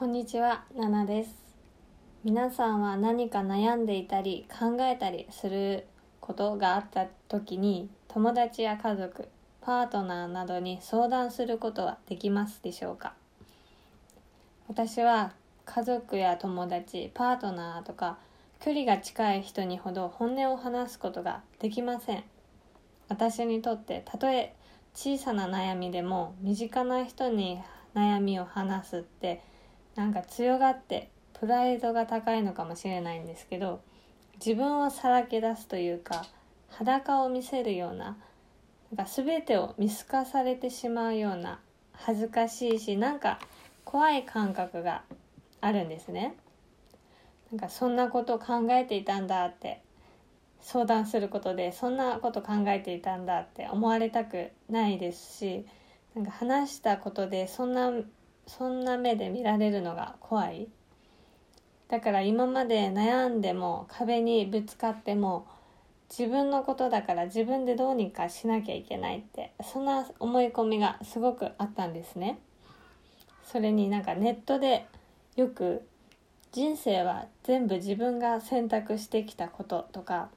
こんにちは、ナナです。皆さんは何か悩んでいたり考えたりすることがあった時に友達や家族、パートナーなどに相談することはできますでしょうか？私は家族や友達、パートナーとか距離が近い人にほど本音を話すことができません。私にとってたとえ小さな悩みでも身近な人に悩みを話すってなんか強がってプライドが高いのかもしれないんですけど自分をさらけ出すというか裸を見せるようななんか全てを見透かされてしまうような恥ずかしいしなんか怖い感覚があるんですね。なんかそんなことを考えていたんだって相談することでそんなこと考えていたんだって思われたくないですしなんか話したことでそんなそんな目で見られるのが怖い。だから今まで悩んでも壁にぶつかっても自分のことだから自分でどうにかしなきゃいけないってそんな思い込みがすごくあったんですね。それになんかネットでよく人生は全部自分が選択してきたこととか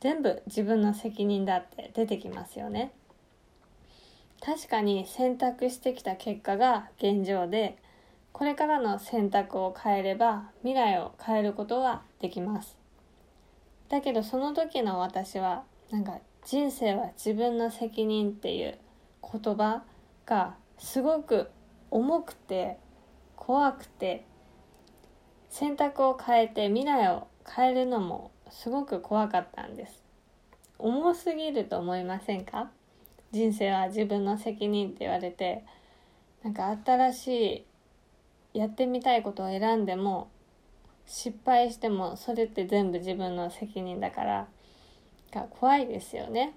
全部自分の責任だって出てきますよね。確かに選択してきた結果が現状でこれからの選択を変えれば未来を変えることはできます。だけどその時の私はなんか人生は自分の責任っていう言葉がすごく重くて怖くて選択を変えて未来を変えるのもすごく怖かったんです。重すぎると思いませんか？人生は自分の責任って言われてなんか新しいやってみたいことを選んでも失敗してもそれって全部自分の責任だからが怖いですよね。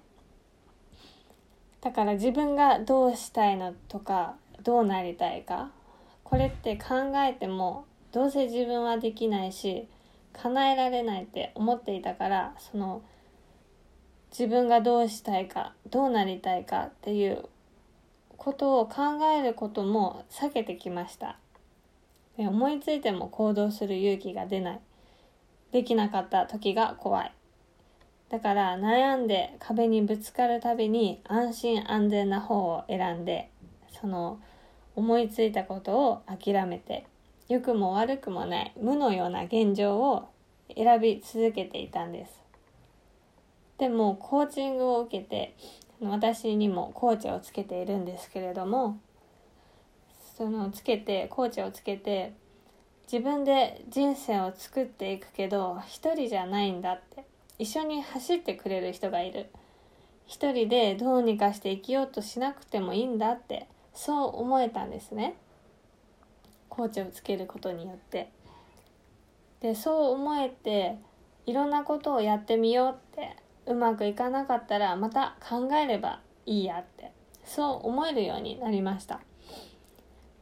だから自分がどうしたいのとかどうなりたいかこれって考えてもどうせ自分はできないし叶えられないって思っていたからその自分がどうしたいかどうなりたいかっていうことを考えることも避けてきました。で思いついても行動する勇気が出ない。できなかった時が怖い。だから悩んで壁にぶつかるたびに安心安全な方を選んでその思いついたことを諦めて良くも悪くもない無のような現状を選び続けていたんです。でもコーチングを受けて私にもコーチをつけているんですけれどもそのつけてコーチをつけて自分で人生を作っていくけど一人じゃないんだって一緒に走ってくれる人がいる。一人でどうにかして生きようとしなくてもいいんだってそう思えたんですね。コーチをつけることによって。でそう思えていろんなことをやってみようってうまくいかなかったらまた考えればいいやってそう思えるようになりました。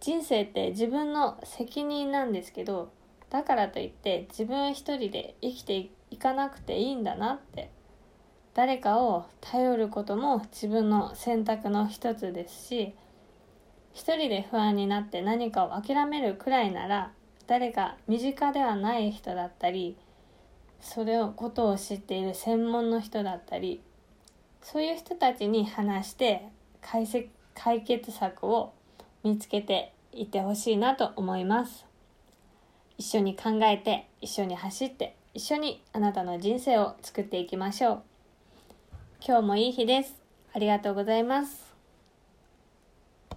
人生って自分の責任なんですけどだからといって自分一人で生きていかなくていいんだなって誰かを頼ることも自分の選択の一つですし一人で不安になって何かを諦めるくらいなら誰か身近ではない人だったりそれをことを知っている専門の人だったりそういう人たちに話して解解決策を見つけていってほしいなと思います。一緒に考えて一緒に走って一緒にあなたの人生を作っていきましょう。今日もいい日です。ありがとうございます。